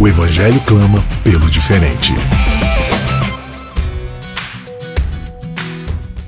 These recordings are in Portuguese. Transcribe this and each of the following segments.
O Evangelho clama pelo diferente.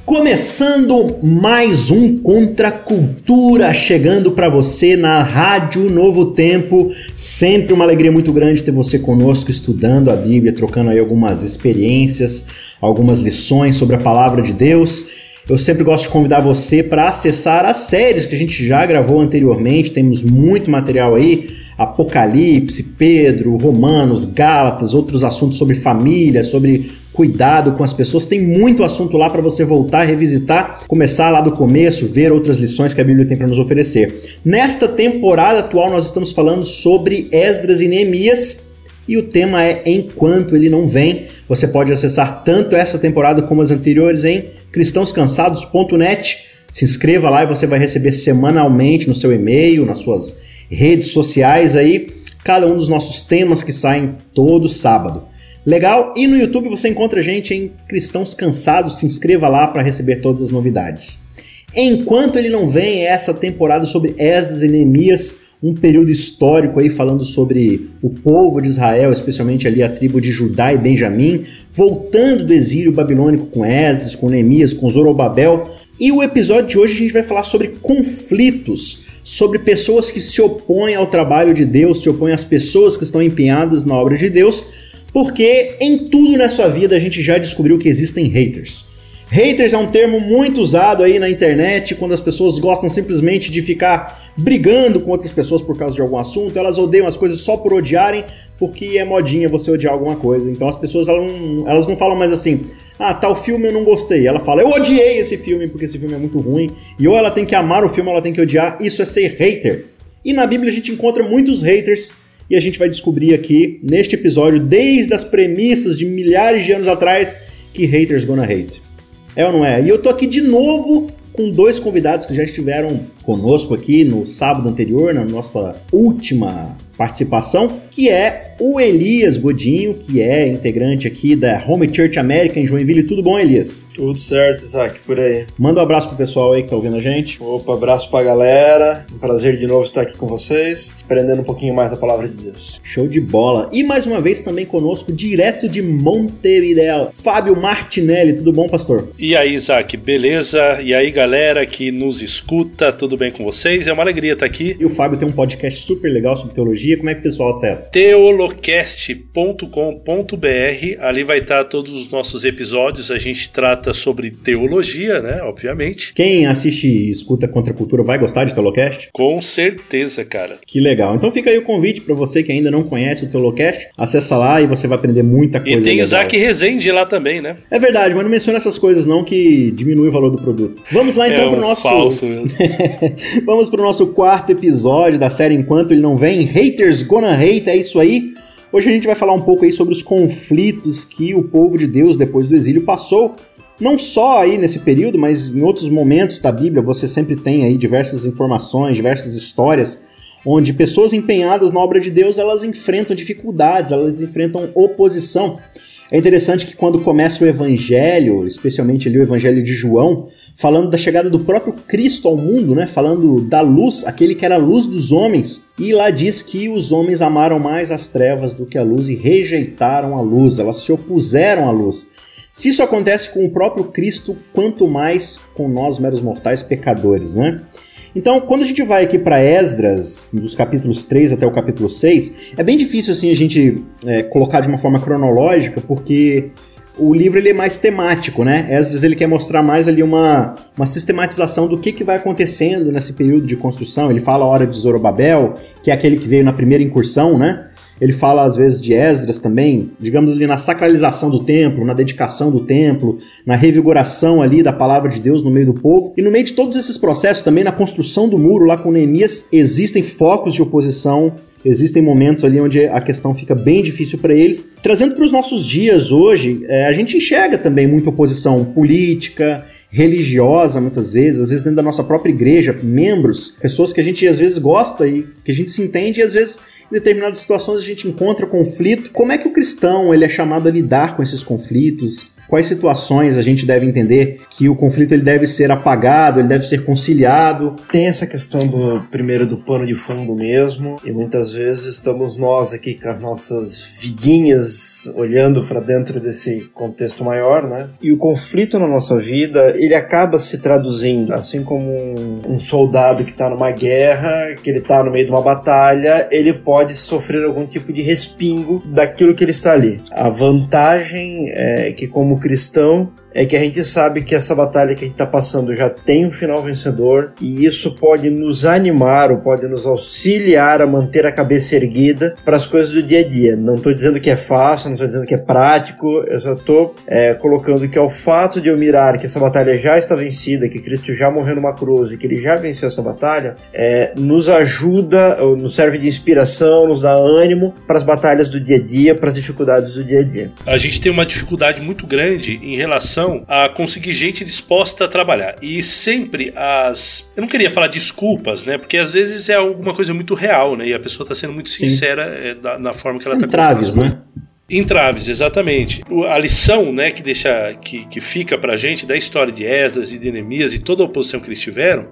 Começando mais um Contra Cultura, chegando para você na Rádio Novo Tempo. Sempre uma alegria muito grande ter você conosco estudando a Bíblia, trocando aí algumas experiências, algumas lições sobre a palavra de Deus. Eu sempre gosto de convidar você para acessar as séries que a gente já gravou anteriormente, temos muito material aí. Apocalipse, Pedro, Romanos, Gálatas, outros assuntos sobre família, sobre cuidado com as pessoas. Tem muito assunto lá para você voltar, revisitar, começar lá do começo, ver outras lições que a Bíblia tem para nos oferecer. Nesta temporada atual, nós estamos falando sobre Esdras e Neemias e o tema é Enquanto Ele Não Vem. Você pode acessar tanto essa temporada como as anteriores em cristãoscansados.net. Se inscreva lá e você vai receber semanalmente no seu e-mail, nas suas redes sociais aí, cada um dos nossos temas que saem todo sábado. Legal? E no YouTube você encontra a gente em Cristãos Cansados. Se inscreva lá para receber todas as novidades. Enquanto ele não vem, essa temporada sobre Esdras e Neemias, um período histórico aí falando sobre o povo de Israel, especialmente ali a tribo de Judá e Benjamim, voltando do exílio babilônico com Esdras, com Neemias, com Zorobabel. E o episódio de hoje a gente vai falar sobre conflitos, sobre pessoas que se opõem ao trabalho de Deus, se opõem às pessoas que estão empenhadas na obra de Deus, porque em tudo na sua vida a gente já descobriu que existem haters. Haters é um termo muito usado aí na internet quando as pessoas gostam simplesmente de ficar brigando com outras pessoas por causa de algum assunto. Elas odeiam as coisas só por odiarem, porque é modinha você odiar alguma coisa. Então as pessoas elas não, elas não falam mais assim, ah, tal filme eu não gostei. Ela fala, eu odiei esse filme porque esse filme é muito ruim. E ou ela tem que amar o filme ou ela tem que odiar. Isso é ser hater. E na Bíblia a gente encontra muitos haters e a gente vai descobrir aqui neste episódio, desde as premissas de milhares de anos atrás, que haters gonna hate. É ou não é? E eu tô aqui de novo com dois convidados que já estiveram conosco aqui no sábado anterior, na nossa última participação, que é o Elias Godinho, que é integrante aqui da Home Church América em Joinville. Tudo bom, Elias? Tudo certo, Isaac, por aí. Manda um abraço pro pessoal aí que tá ouvindo a gente. Opa, abraço pra galera. Um prazer de novo estar aqui com vocês, aprendendo um pouquinho mais da palavra de Deus. Show de bola. E mais uma vez também conosco, direto de Montevideo, Fábio Martinelli. Tudo bom, pastor? E aí, Isaac, beleza? E aí, galera que nos escuta, tudo bem com vocês? É uma alegria estar aqui. E o Fábio tem um podcast super legal sobre teologia. Como é que o pessoal acessa? teolocast.com.br. Ali vai estar todos os nossos episódios. A gente trata sobre teologia, né? Obviamente. Quem assiste e escuta Contra a Cultura vai gostar de Teolocast? Com certeza, cara. Que legal. Então fica aí o convite para você que ainda não conhece o Teolocast. Acessa lá e você vai aprender muita coisa. E tem legal. Isaac Rezende lá também, né? É verdade, mas não menciona essas coisas não que diminui o valor do produto. Vamos lá então é um pro nosso falso mesmo. Vamos pro nosso quarto episódio da série Enquanto ele não vem, Haters Gonna Hate, é isso aí. Hoje a gente vai falar um pouco aí sobre os conflitos que o povo de Deus depois do exílio passou. Não só aí nesse período, mas em outros momentos da Bíblia você sempre tem aí diversas informações, diversas histórias onde pessoas empenhadas na obra de Deus, elas enfrentam dificuldades, elas enfrentam oposição. É interessante que quando começa o evangelho, especialmente ali o evangelho de João, falando da chegada do próprio Cristo ao mundo, né? Falando da luz, aquele que era a luz dos homens, e lá diz que os homens amaram mais as trevas do que a luz e rejeitaram a luz, elas se opuseram à luz. Se isso acontece com o próprio Cristo, quanto mais com nós meros mortais pecadores, né? Então, quando a gente vai aqui para Esdras, dos capítulos 3 até o capítulo 6, é bem difícil assim a gente é, colocar de uma forma cronológica, porque o livro ele é mais temático, né? Esdras ele quer mostrar mais ali uma, uma sistematização do que, que vai acontecendo nesse período de construção. Ele fala a hora de Zorobabel, que é aquele que veio na primeira incursão, né? Ele fala às vezes de Esdras também, digamos ali na sacralização do templo, na dedicação do templo, na revigoração ali da palavra de Deus no meio do povo. E no meio de todos esses processos também na construção do muro lá com Neemias, existem focos de oposição existem momentos ali onde a questão fica bem difícil para eles. Trazendo para os nossos dias hoje, é, a gente enxerga também muita oposição política, religiosa, muitas vezes, às vezes dentro da nossa própria igreja, membros, pessoas que a gente às vezes gosta e que a gente se entende e às vezes em determinadas situações a gente encontra conflito. Como é que o cristão ele é chamado a lidar com esses conflitos? Quais situações a gente deve entender que o conflito ele deve ser apagado, ele deve ser conciliado. Tem essa questão do primeiro do pano de fundo mesmo, e muitas vezes estamos nós aqui com as nossas vidinhas olhando para dentro desse contexto maior, né? E o conflito na nossa vida, ele acaba se traduzindo, assim como um, um soldado que está numa guerra, que ele está no meio de uma batalha, ele pode sofrer algum tipo de respingo daquilo que ele está ali. A vantagem é que como cristão é que a gente sabe que essa batalha que a gente está passando já tem um final vencedor e isso pode nos animar ou pode nos auxiliar a manter a cabeça erguida para as coisas do dia a dia. Não estou dizendo que é fácil, não estou dizendo que é prático, eu só estou é, colocando que ao fato de eu mirar que essa batalha já está vencida, que Cristo já morreu numa cruz e que ele já venceu essa batalha, é, nos ajuda, nos serve de inspiração, nos dá ânimo para as batalhas do dia a dia, para as dificuldades do dia a dia. A gente tem uma dificuldade muito grande em relação a conseguir gente disposta a trabalhar. E sempre as. Eu não queria falar desculpas, né? Porque às vezes é alguma coisa muito real, né? E a pessoa está sendo muito sincera é, na forma que ela está Entraves, né? Entraves, exatamente. A lição né, que, deixa, que, que fica pra gente da história de Esdras e de Neemias e toda a oposição que eles tiveram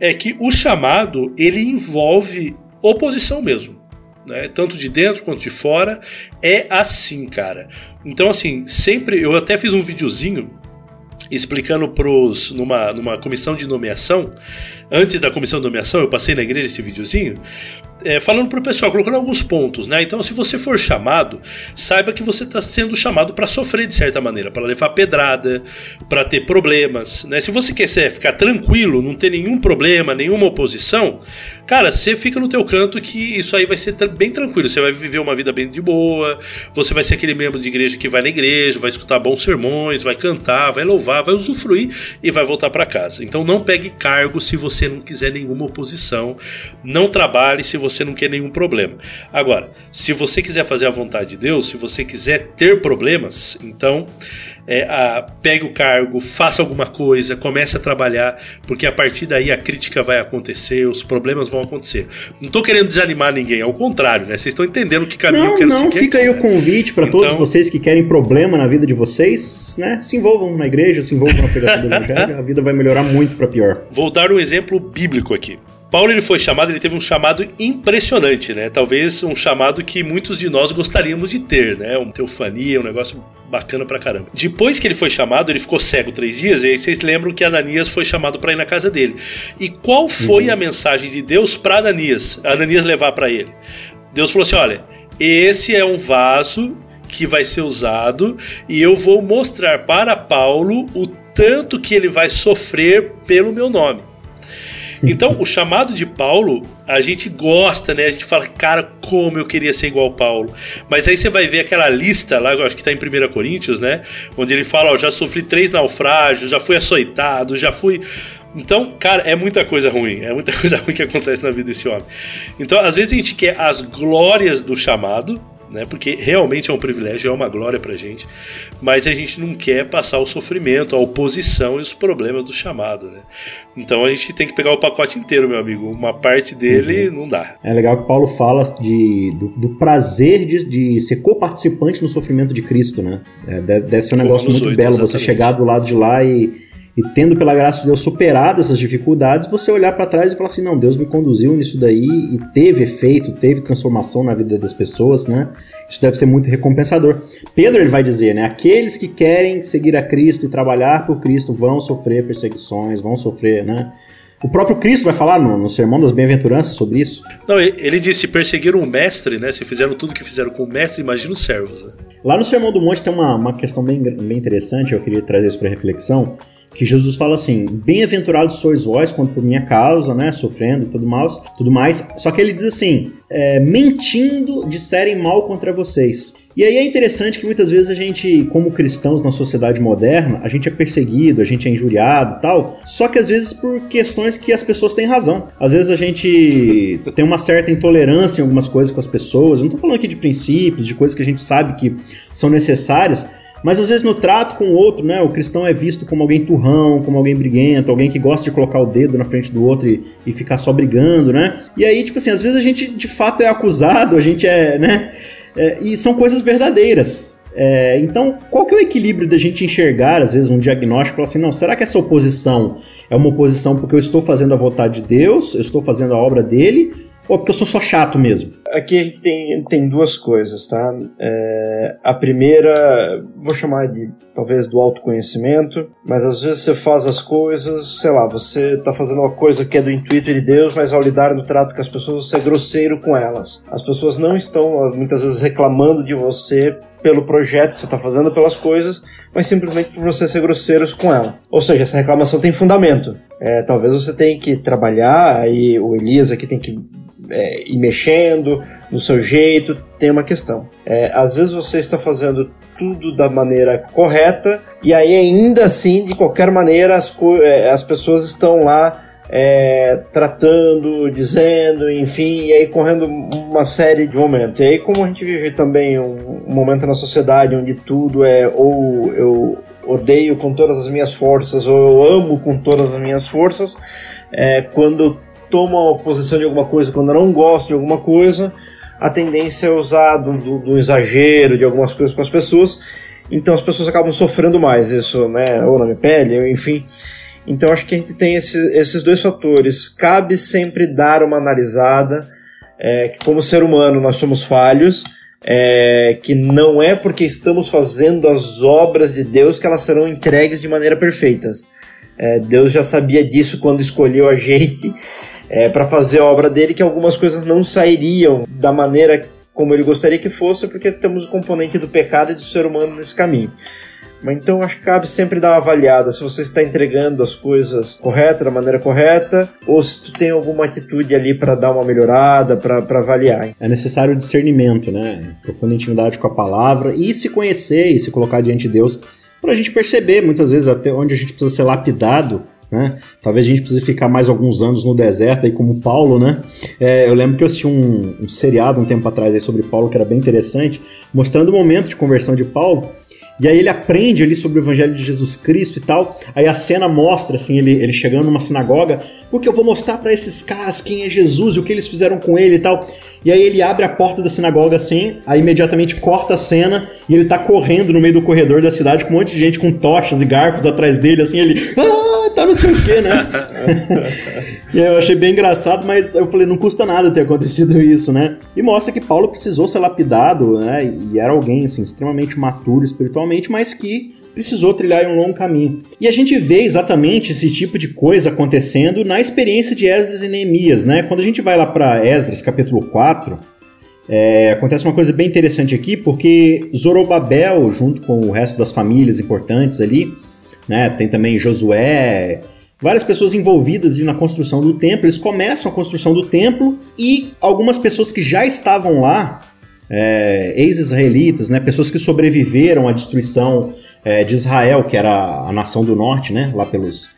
é que o chamado ele envolve oposição mesmo né? Tanto de dentro quanto de fora. É assim, cara. Então, assim, sempre. Eu até fiz um videozinho explicando pros. numa, numa comissão de nomeação. Antes da comissão de nomeação, eu passei na igreja esse videozinho é, falando para o pessoal, colocando alguns pontos, né? Então, se você for chamado, saiba que você está sendo chamado para sofrer de certa maneira, para levar pedrada, para ter problemas, né? Se você quer ficar tranquilo, não ter nenhum problema, nenhuma oposição, cara, você fica no teu canto que isso aí vai ser bem tranquilo. Você vai viver uma vida bem de boa, você vai ser aquele membro de igreja que vai na igreja, vai escutar bons sermões, vai cantar, vai louvar, vai usufruir e vai voltar para casa. Então, não pegue cargo se você não quiser nenhuma oposição, não trabalhe se você não quer nenhum problema. Agora, se você quiser fazer a vontade de Deus, se você quiser ter problemas, então é, a, pegue o cargo, faça alguma coisa, comece a trabalhar, porque a partir daí a crítica vai acontecer, os problemas vão acontecer. Não estou querendo desanimar ninguém, ao contrário, né? Vocês estão entendendo que caminho não, eu quero não, seguir. Não, fica aqui, aí o convite para então... todos vocês que querem problema na vida de vocês, né? Se envolvam na igreja, se envolvam na pregação do evangelho, a vida vai melhorar muito para pior. Vou dar um exemplo bíblico aqui. Paulo ele foi chamado, ele teve um chamado impressionante, né? Talvez um chamado que muitos de nós gostaríamos de ter, né? Uma teofania, um negócio bacana pra caramba. Depois que ele foi chamado, ele ficou cego três dias, e aí vocês lembram que Ananias foi chamado para ir na casa dele. E qual foi uhum. a mensagem de Deus para Ananias? Ananias levar para ele. Deus falou assim: olha, esse é um vaso que vai ser usado e eu vou mostrar para Paulo o tanto que ele vai sofrer pelo meu nome. Então, o chamado de Paulo, a gente gosta, né? A gente fala, cara, como eu queria ser igual Paulo. Mas aí você vai ver aquela lista lá, acho que está em 1 Coríntios, né? Onde ele fala, ó, já sofri três naufrágios, já fui açoitado, já fui. Então, cara, é muita coisa ruim, é muita coisa ruim que acontece na vida desse homem. Então, às vezes a gente quer as glórias do chamado, né? Porque realmente é um privilégio, é uma glória pra gente, mas a gente não quer passar o sofrimento, a oposição e os problemas do chamado, né? Então a gente tem que pegar o pacote inteiro, meu amigo. Uma parte dele uhum. não dá. É legal que Paulo fala de, do, do prazer de, de ser co-participante no sofrimento de Cristo, né? É, deve ser um negócio muito 8, belo exatamente. você chegar do lado de lá e e tendo pela graça de Deus superado essas dificuldades, você olhar para trás e falar assim: não, Deus me conduziu nisso daí e teve efeito, teve transformação na vida das pessoas, né? Isso deve ser muito recompensador. Pedro ele vai dizer, né? Aqueles que querem seguir a Cristo e trabalhar por Cristo vão sofrer perseguições, vão sofrer, né? O próprio Cristo vai falar no, no Sermão das Bem-aventuranças sobre isso. Não, ele disse: perseguiram o mestre, né? Se fizeram tudo que fizeram com o mestre, imagina os servos. Né? Lá no Sermão do Monte tem uma, uma questão bem, bem interessante, eu queria trazer isso para reflexão que Jesus fala assim: Bem-aventurados sois vós quando por minha causa, né, sofrendo e tudo mais, tudo mais. Só que ele diz assim: é, mentindo disserem mal contra vocês. E aí é interessante que muitas vezes a gente, como cristãos na sociedade moderna, a gente é perseguido, a gente é injuriado tal, só que às vezes por questões que as pessoas têm razão. Às vezes a gente tem uma certa intolerância em algumas coisas com as pessoas. Eu não tô falando aqui de princípios, de coisas que a gente sabe que são necessárias, mas às vezes no trato com o outro, né, o cristão é visto como alguém turrão, como alguém briguento, alguém que gosta de colocar o dedo na frente do outro e, e ficar só brigando, né? E aí, tipo assim, às vezes a gente de fato é acusado, a gente é, né? É, e são coisas verdadeiras. É, então, qual que é o equilíbrio da gente enxergar, às vezes, um diagnóstico assim, não, será que essa oposição é uma oposição porque eu estou fazendo a vontade de Deus, eu estou fazendo a obra dele, ou porque eu sou só chato mesmo? Aqui a gente tem, tem duas coisas, tá? É, a primeira, vou chamar de talvez do autoconhecimento, mas às vezes você faz as coisas, sei lá, você tá fazendo uma coisa que é do intuito de Deus, mas ao lidar no trato com as pessoas você é grosseiro com elas. As pessoas não estão muitas vezes reclamando de você pelo projeto que você está fazendo, pelas coisas, mas simplesmente por você ser grosseiro com ela. Ou seja, essa reclamação tem fundamento. É, talvez você tenha que trabalhar, aí o Elias aqui tem que é, ir mexendo no seu jeito, tem uma questão. É, às vezes você está fazendo tudo da maneira correta e aí ainda assim, de qualquer maneira, as, é, as pessoas estão lá é, tratando, dizendo, enfim, e aí correndo uma série de momentos. E aí, como a gente vive também um, um momento na sociedade onde tudo é ou eu odeio com todas as minhas forças ou eu amo com todas as minhas forças, é, quando uma posição de alguma coisa quando não gosta de alguma coisa, a tendência é usar do, do, do, exagero de algumas coisas com as pessoas, então as pessoas acabam sofrendo mais isso, né? Ou na minha pele, enfim. Então acho que a gente tem esse, esses dois fatores. Cabe sempre dar uma analisada, é, que como ser humano nós somos falhos, é, que não é porque estamos fazendo as obras de Deus que elas serão entregues de maneira perfeitas. É, Deus já sabia disso quando escolheu a gente é, para fazer a obra dele que algumas coisas não sairiam da maneira como ele gostaria que fosse, porque temos o componente do pecado e do ser humano nesse caminho. Mas então acho que cabe sempre dar uma avaliada se você está entregando as coisas corretas, da maneira correta, ou se tu tem alguma atitude ali para dar uma melhorada, para avaliar. É necessário discernimento, né? Profunda intimidade com a palavra e se conhecer e se colocar diante de Deus para a gente perceber muitas vezes até onde a gente precisa ser lapidado né? Talvez a gente precise ficar mais alguns anos no deserto aí como Paulo, né? É, eu lembro que eu assisti um, um seriado um tempo atrás aí sobre Paulo que era bem interessante, mostrando o momento de conversão de Paulo e aí ele aprende ali sobre o evangelho de Jesus Cristo e tal. Aí a cena mostra assim ele, ele chegando numa sinagoga, porque eu vou mostrar para esses caras quem é Jesus e o que eles fizeram com ele e tal. E aí ele abre a porta da sinagoga assim, aí imediatamente corta a cena e ele tá correndo no meio do corredor da cidade com um monte de gente com tochas e garfos atrás dele assim, ele, ah, tá não sei o quê, né? e aí eu achei bem engraçado, mas eu falei, não custa nada ter acontecido isso, né? E mostra que Paulo precisou ser lapidado, né? E era alguém assim extremamente maturo espiritualmente mas que precisou trilhar um longo caminho. E a gente vê exatamente esse tipo de coisa acontecendo na experiência de Esdras e Neemias, né? Quando a gente vai lá para Esdras, capítulo 4, é, acontece uma coisa bem interessante aqui, porque Zorobabel, junto com o resto das famílias importantes ali, né? Tem também Josué, várias pessoas envolvidas na construção do templo, eles começam a construção do templo e algumas pessoas que já estavam lá é, ex-israelitas, né, pessoas que sobreviveram à destruição é, de Israel, que era a nação do norte, né, lá pelos,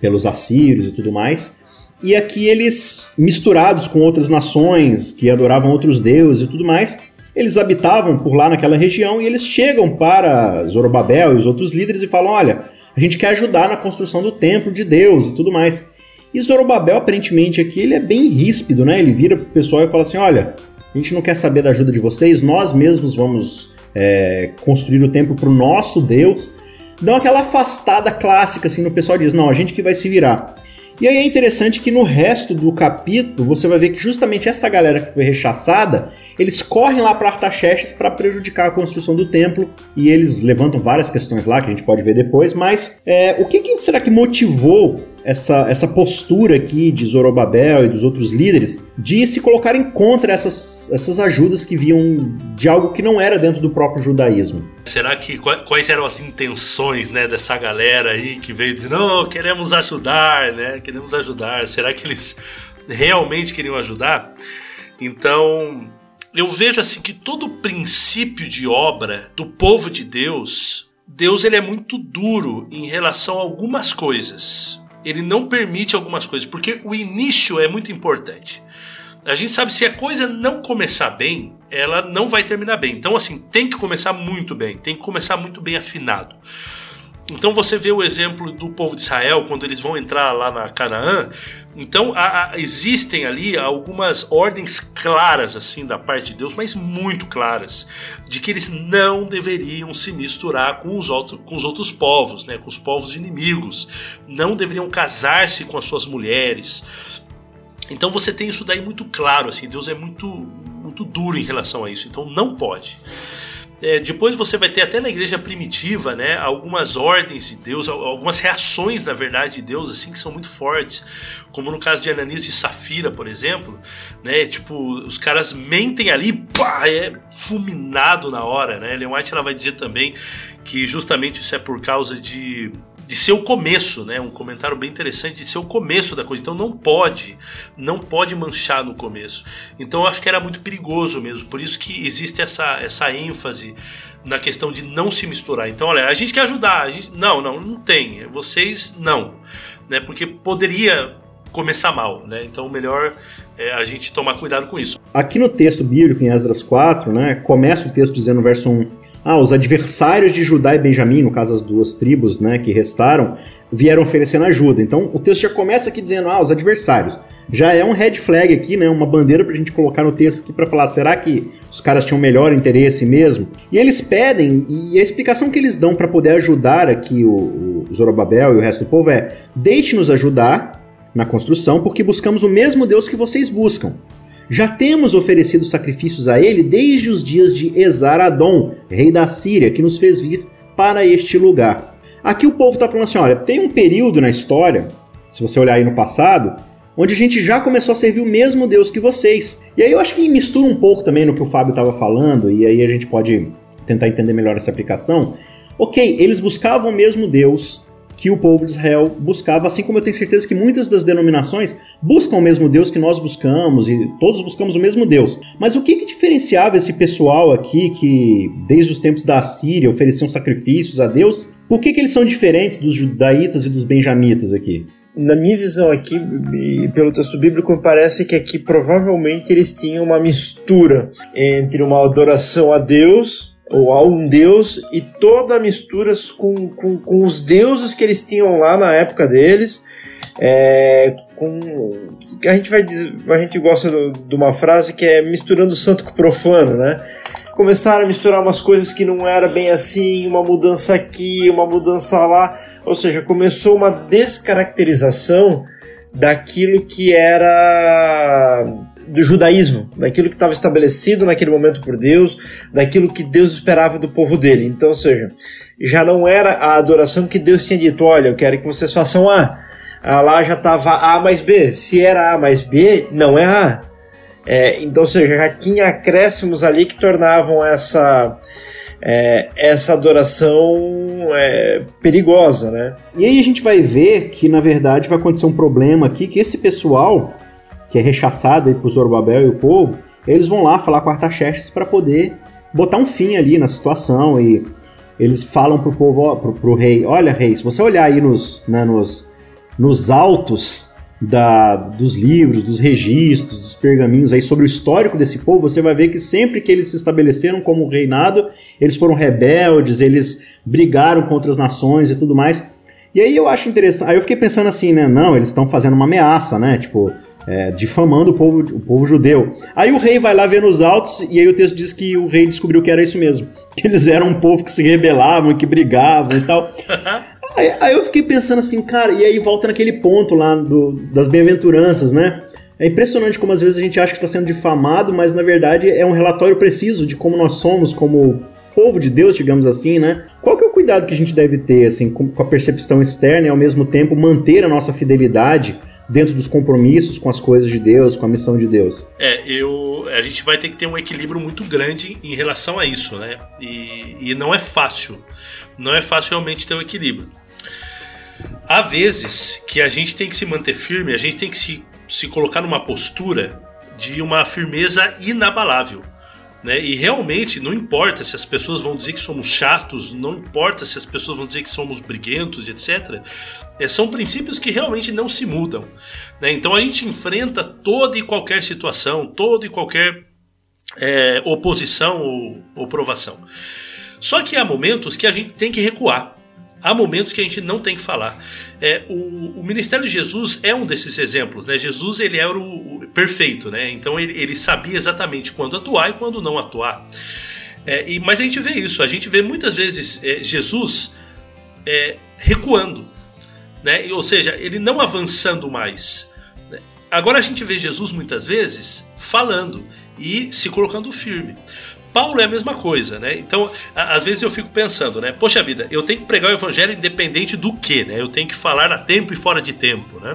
pelos assírios e tudo mais. E aqui eles, misturados com outras nações que adoravam outros deuses e tudo mais, eles habitavam por lá naquela região e eles chegam para Zorobabel e os outros líderes e falam: olha, a gente quer ajudar na construção do templo de Deus e tudo mais. E Zorobabel, aparentemente, aqui, ele é bem ríspido, né? Ele vira pro pessoal e fala assim: olha, a gente não quer saber da ajuda de vocês, nós mesmos vamos é, construir o templo para o nosso Deus. Dão aquela afastada clássica, assim, no pessoal diz, não, a gente que vai se virar. E aí é interessante que no resto do capítulo você vai ver que justamente essa galera que foi rechaçada, eles correm lá para Artaxerxes para prejudicar a construção do templo e eles levantam várias questões lá que a gente pode ver depois, mas é, o que, que será que motivou essa, essa postura aqui de Zorobabel e dos outros líderes de se colocarem contra essas, essas ajudas que vinham de algo que não era dentro do próprio judaísmo. Será que quais eram as intenções né, dessa galera aí que veio dizendo, não, queremos ajudar, né? Queremos ajudar. Será que eles realmente queriam ajudar? Então, eu vejo assim que todo princípio de obra do povo de Deus, Deus ele é muito duro em relação a algumas coisas. Ele não permite algumas coisas, porque o início é muito importante. A gente sabe se a coisa não começar bem, ela não vai terminar bem. Então, assim, tem que começar muito bem, tem que começar muito bem afinado. Então você vê o exemplo do povo de Israel quando eles vão entrar lá na Canaã. Então existem ali algumas ordens claras assim da parte de Deus, mas muito claras, de que eles não deveriam se misturar com os, outro, com os outros povos, né, com os povos inimigos, não deveriam casar-se com as suas mulheres. Então você tem isso daí muito claro, assim, Deus é muito muito duro em relação a isso, então não pode. É, depois você vai ter até na igreja primitiva, né, algumas ordens de Deus, algumas reações, na verdade, de Deus, assim, que são muito fortes, como no caso de Ananias e Safira, por exemplo, né, tipo, os caras mentem ali, pá, é fulminado na hora, né, Ellen White ela vai dizer também que justamente isso é por causa de de ser o começo, né? Um comentário bem interessante de ser o começo da coisa. Então não pode, não pode manchar no começo. Então eu acho que era muito perigoso mesmo. Por isso que existe essa, essa ênfase na questão de não se misturar. Então, olha, a gente quer ajudar, a gente não, não, não tem. Vocês não, né? Porque poderia começar mal, né? Então, melhor é a gente tomar cuidado com isso. Aqui no texto bíblico em Esdras 4, né, começa o texto dizendo no verso 1 ah, os adversários de Judá e Benjamim, no caso as duas tribos né, que restaram, vieram oferecendo ajuda. Então o texto já começa aqui dizendo, ah, os adversários. Já é um red flag aqui, né, uma bandeira para a gente colocar no texto aqui para falar, será que os caras tinham melhor interesse mesmo? E eles pedem, e a explicação que eles dão para poder ajudar aqui o, o Zorobabel e o resto do povo é, deixe-nos ajudar na construção, porque buscamos o mesmo Deus que vocês buscam. Já temos oferecido sacrifícios a ele desde os dias de Esaradon, rei da Síria, que nos fez vir para este lugar. Aqui o povo está falando assim: olha, tem um período na história, se você olhar aí no passado, onde a gente já começou a servir o mesmo Deus que vocês. E aí eu acho que mistura um pouco também no que o Fábio estava falando, e aí a gente pode tentar entender melhor essa aplicação. Ok, eles buscavam o mesmo Deus, que o povo de Israel buscava, assim como eu tenho certeza que muitas das denominações buscam o mesmo Deus que nós buscamos e todos buscamos o mesmo Deus. Mas o que, que diferenciava esse pessoal aqui que desde os tempos da Síria ofereciam sacrifícios a Deus? Por que, que eles são diferentes dos judaítas e dos benjamitas aqui? na minha visão aqui, pelo texto bíblico, parece que aqui provavelmente eles tinham uma mistura entre uma adoração a Deus ou a um deus e toda a mistura com, com, com os deuses que eles tinham lá na época deles. É, com a gente vai dizer, a gente gosta de uma frase que é misturando o santo com o profano, né? Começaram a misturar umas coisas que não era bem assim, uma mudança aqui, uma mudança lá, ou seja, começou uma descaracterização daquilo que era do judaísmo, daquilo que estava estabelecido naquele momento por Deus, daquilo que Deus esperava do povo dele. Então, ou seja, já não era a adoração que Deus tinha dito: olha, eu quero que vocês façam A. Ah, lá já estava A mais B. Se era A mais B, não é A. É, então, ou seja, já tinha acréscimos ali que tornavam essa, é, essa adoração é, perigosa, né? E aí a gente vai ver que, na verdade, vai acontecer um problema aqui, que esse pessoal que é rechaçado aí por Zorobabel e o povo, eles vão lá falar com Artaxerxes para poder botar um fim ali na situação e eles falam pro povo, pro, pro rei, olha rei, se você olhar aí nos, né, nos, nos autos da, dos livros, dos registros, dos pergaminhos aí sobre o histórico desse povo, você vai ver que sempre que eles se estabeleceram como reinado, eles foram rebeldes, eles brigaram contra as nações e tudo mais. E aí eu acho interessante, aí eu fiquei pensando assim, né, não, eles estão fazendo uma ameaça, né, tipo, é, difamando o povo, o povo judeu. Aí o rei vai lá ver nos autos e aí o texto diz que o rei descobriu que era isso mesmo. Que eles eram um povo que se rebelavam, que brigavam e tal. aí, aí, eu fiquei pensando assim, cara, e aí volta naquele ponto lá do, das bem-aventuranças, né? É impressionante como às vezes a gente acha que está sendo difamado, mas na verdade é um relatório preciso de como nós somos como povo de Deus, digamos assim, né? Qual que é o cuidado que a gente deve ter, assim, com a percepção externa e ao mesmo tempo manter a nossa fidelidade dentro dos compromissos com as coisas de Deus, com a missão de Deus. É, eu, a gente vai ter que ter um equilíbrio muito grande em relação a isso, né? E, e não é fácil. Não é fácil realmente ter o um equilíbrio. Há vezes que a gente tem que se manter firme, a gente tem que se, se colocar numa postura de uma firmeza inabalável. Né? E realmente não importa se as pessoas vão dizer que somos chatos, não importa se as pessoas vão dizer que somos briguentos, etc. É, são princípios que realmente não se mudam. Né? Então a gente enfrenta toda e qualquer situação, toda e qualquer é, oposição ou, ou provação. Só que há momentos que a gente tem que recuar. Há momentos que a gente não tem que falar. É, o, o, ministério de Jesus é um desses exemplos. Né? Jesus ele era o, perfeito, né? então ele, ele, sabia exatamente quando atuar e quando não atuar. É, e, mas a gente vê isso, a gente vê muitas vezes é, Jesus é, recuando, né? ou seja, ele não avançando mais. Agora a gente vê Jesus muitas vezes falando e se colocando firme. Paulo é a mesma coisa, né? Então, às vezes eu fico pensando, né? Poxa vida, eu tenho que pregar o evangelho independente do que, né? Eu tenho que falar a tempo e fora de tempo, né?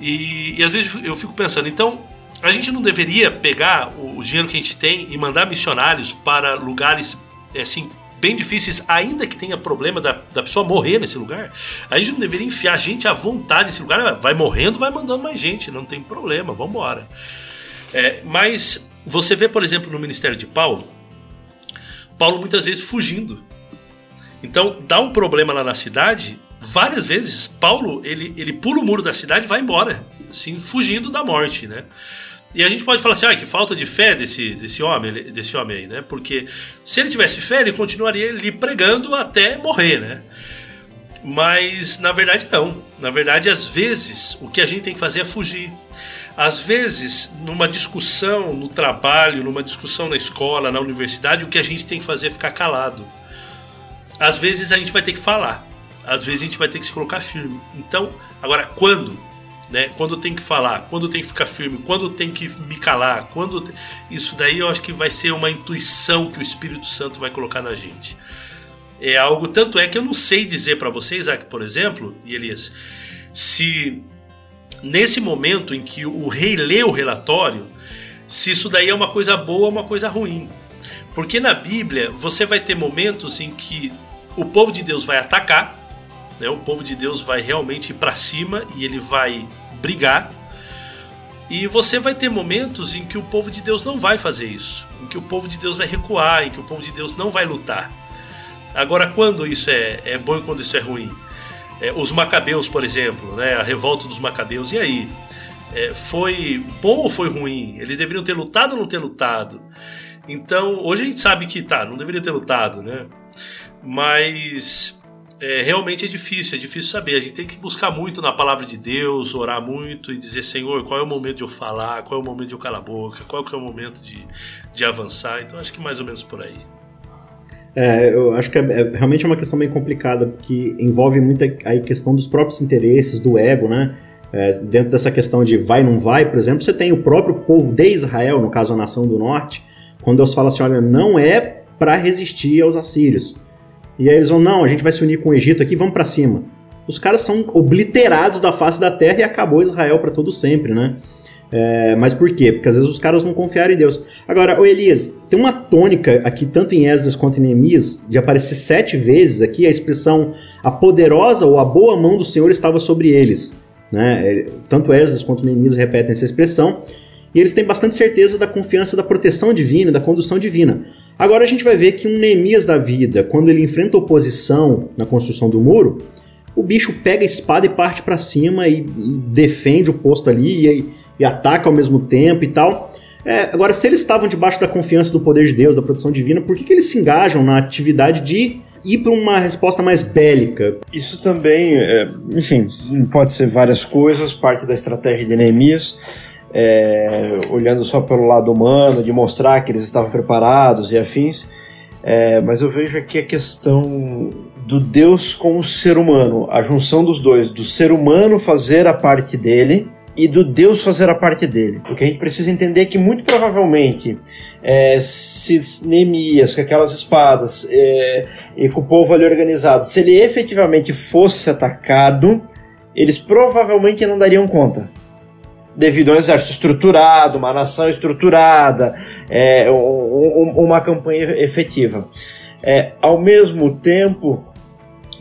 E, e às vezes eu fico pensando, então, a gente não deveria pegar o, o dinheiro que a gente tem e mandar missionários para lugares, assim, bem difíceis, ainda que tenha problema da, da pessoa morrer nesse lugar, a gente não deveria enfiar gente à vontade nesse lugar, vai morrendo, vai mandando mais gente, não tem problema, vamos embora. É, mas você vê, por exemplo, no ministério de Paulo, Paulo muitas vezes fugindo. Então, dá um problema lá na cidade, várias vezes Paulo, ele, ele pula o muro da cidade e vai embora, assim, fugindo da morte, né? E a gente pode falar assim, ah, que falta de fé desse, desse homem, desse homem aí, né? Porque se ele tivesse fé, ele continuaria ali pregando até morrer, né? Mas na verdade não. Na verdade, às vezes, o que a gente tem que fazer é fugir. Às vezes, numa discussão no trabalho, numa discussão na escola, na universidade, o que a gente tem que fazer é ficar calado. Às vezes a gente vai ter que falar. Às vezes a gente vai ter que se colocar firme. Então, agora quando? Né? Quando tem que falar, quando tem que ficar firme, quando tem que me calar, quando isso daí eu acho que vai ser uma intuição que o Espírito Santo vai colocar na gente. É algo tanto é que eu não sei dizer para vocês, por exemplo, e Elias, se nesse momento em que o rei lê o relatório, se isso daí é uma coisa boa ou uma coisa ruim. Porque na Bíblia você vai ter momentos em que o povo de Deus vai atacar, né? o povo de Deus vai realmente ir para cima e ele vai brigar. E você vai ter momentos em que o povo de Deus não vai fazer isso, em que o povo de Deus vai recuar, em que o povo de Deus não vai lutar. Agora, quando isso é, é bom e quando isso é ruim? É, os Macabeus, por exemplo, né, a revolta dos Macabeus, e aí? É, foi bom ou foi ruim? Eles deveriam ter lutado ou não ter lutado? Então, hoje a gente sabe que tá, não deveria ter lutado, né? Mas é, realmente é difícil, é difícil saber. A gente tem que buscar muito na palavra de Deus, orar muito e dizer, Senhor, qual é o momento de eu falar, qual é o momento de eu calar a boca, qual é o momento de, de avançar. Então, acho que mais ou menos por aí. É, eu acho que é, é, realmente é uma questão bem complicada, porque envolve muito a, questão dos próprios interesses, do ego, né? É, dentro dessa questão de vai não vai, por exemplo, você tem o próprio povo de Israel, no caso a nação do norte, quando Deus fala assim, olha, não é para resistir aos assírios. E aí eles vão, não, a gente vai se unir com o Egito aqui, vamos para cima. Os caras são obliterados da face da terra e acabou Israel para todo sempre, né? É, mas por quê? Porque às vezes os caras não confiaram em Deus. Agora, o Elias, tem uma tônica aqui, tanto em Esdras quanto em Neemias, de aparecer sete vezes aqui a expressão a poderosa ou a boa mão do Senhor estava sobre eles. Né? É, tanto Esdras quanto Neemias repetem essa expressão. E eles têm bastante certeza da confiança da proteção divina, da condução divina. Agora a gente vai ver que um Neemias da vida, quando ele enfrenta oposição na construção do muro, o bicho pega a espada e parte para cima e, e defende o posto ali e, e ataca ao mesmo tempo e tal. É, agora, se eles estavam debaixo da confiança do poder de Deus, da proteção divina, por que, que eles se engajam na atividade de ir para uma resposta mais bélica? Isso também, é, enfim, pode ser várias coisas, parte da estratégia de Neemias. É, olhando só pelo lado humano, de mostrar que eles estavam preparados e afins, é, mas eu vejo aqui a questão do Deus com o ser humano, a junção dos dois, do ser humano fazer a parte dele e do Deus fazer a parte dele. O que a gente precisa entender é que muito provavelmente é, se Neemias, com aquelas espadas é, e com o povo ali organizado, se ele efetivamente fosse atacado, eles provavelmente não dariam conta. Devido a um exército estruturado, uma nação estruturada, é, um, um, uma campanha efetiva. É, ao mesmo tempo,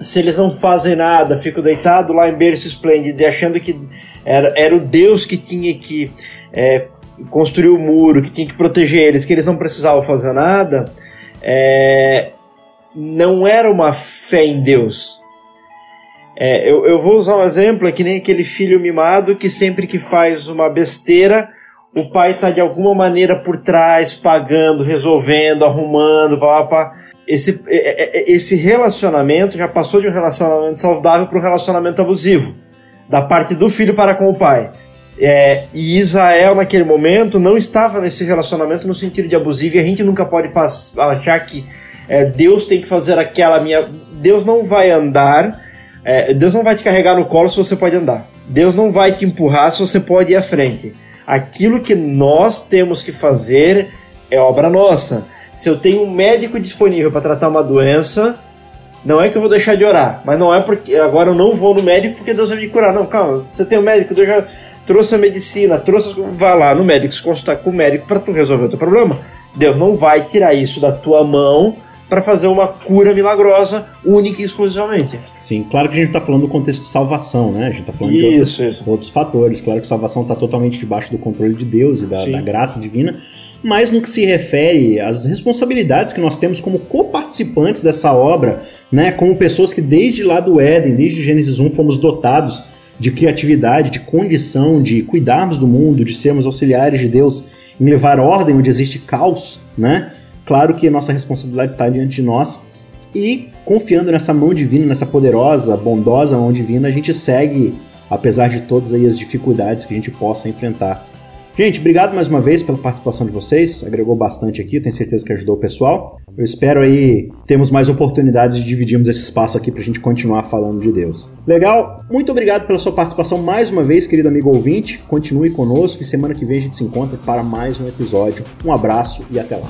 se eles não fazem nada, ficam deitados lá em berço esplêndido, achando que era, era o Deus que tinha que é, construir o muro, que tinha que proteger eles, que eles não precisavam fazer nada, é, não era uma fé em Deus. É, eu, eu vou usar um exemplo, é que nem aquele filho mimado que sempre que faz uma besteira, o pai está de alguma maneira por trás, pagando, resolvendo, arrumando, papá. Esse, é, é, é, esse relacionamento já passou de um relacionamento saudável para um relacionamento abusivo, da parte do filho para com o pai. É, e Israel, naquele momento, não estava nesse relacionamento no sentido de abusivo, e a gente nunca pode achar que é, Deus tem que fazer aquela minha. Deus não vai andar, é, Deus não vai te carregar no colo se você pode andar. Deus não vai te empurrar se você pode ir à frente. Aquilo que nós temos que fazer é obra nossa. Se eu tenho um médico disponível para tratar uma doença, não é que eu vou deixar de orar, mas não é porque agora eu não vou no médico porque Deus vai me curar. Não, calma, você tem um médico, Deus já trouxe a medicina, trouxe. Vá lá no médico, se consultar com o médico para tu resolver o teu problema. Deus não vai tirar isso da tua mão para fazer uma cura milagrosa única e exclusivamente. Sim, claro que a gente está falando do contexto de salvação, né? A gente está falando isso, de outros, isso. outros, fatores. Claro que salvação está totalmente debaixo do controle de Deus e da, da, graça divina. Mas no que se refere às responsabilidades que nós temos como coparticipantes dessa obra, né? Como pessoas que desde lá do Éden, desde Gênesis 1, fomos dotados de criatividade, de condição de cuidarmos do mundo, de sermos auxiliares de Deus, em levar ordem onde existe caos, né? Claro que a nossa responsabilidade está diante de nós e confiando nessa mão divina, nessa poderosa, bondosa mão divina, a gente segue, apesar de todas as dificuldades que a gente possa enfrentar. Gente, obrigado mais uma vez pela participação de vocês, agregou bastante aqui, tenho certeza que ajudou o pessoal. Eu espero aí termos mais oportunidades de dividirmos esse espaço aqui para a gente continuar falando de Deus. Legal? Muito obrigado pela sua participação mais uma vez, querido amigo ouvinte. Continue conosco e semana que vem a gente se encontra para mais um episódio. Um abraço e até lá.